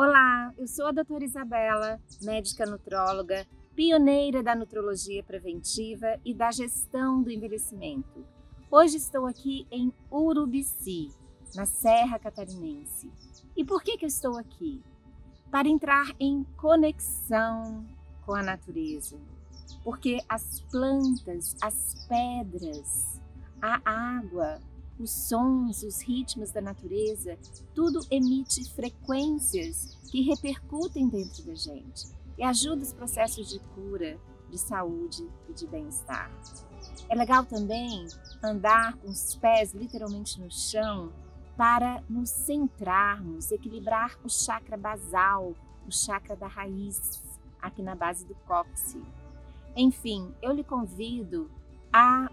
Olá, eu sou a doutora Isabela, médica nutróloga, pioneira da nutrologia preventiva e da gestão do envelhecimento. Hoje estou aqui em Urubici, na Serra Catarinense. E por que, que eu estou aqui? Para entrar em conexão com a natureza. Porque as plantas, as pedras, a água, os sons, os ritmos da natureza, tudo emite frequências que repercutem dentro da gente e ajuda os processos de cura, de saúde e de bem-estar. É legal também andar com os pés literalmente no chão para nos centrarmos, equilibrar o chakra basal, o chakra da raiz, aqui na base do cóccix. Enfim, eu lhe convido a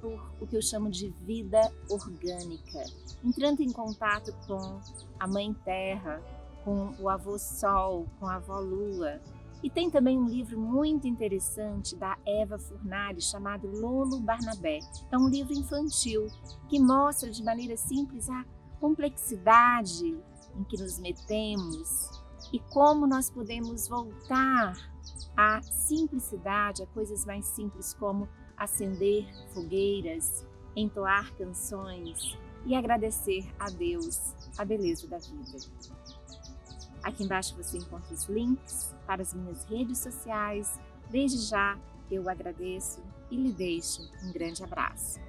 por o que eu chamo de vida orgânica, entrando em contato com a Mãe Terra, com o avô Sol, com a avó Lua. E tem também um livro muito interessante da Eva Furnari chamado Lolo Barnabé. É um livro infantil que mostra de maneira simples a complexidade em que nos metemos e como nós podemos voltar à simplicidade, a coisas mais simples como acender fogueiras, entoar canções e agradecer a Deus a beleza da vida. Aqui embaixo você encontra os links para as minhas redes sociais. Desde já eu agradeço e lhe deixo um grande abraço.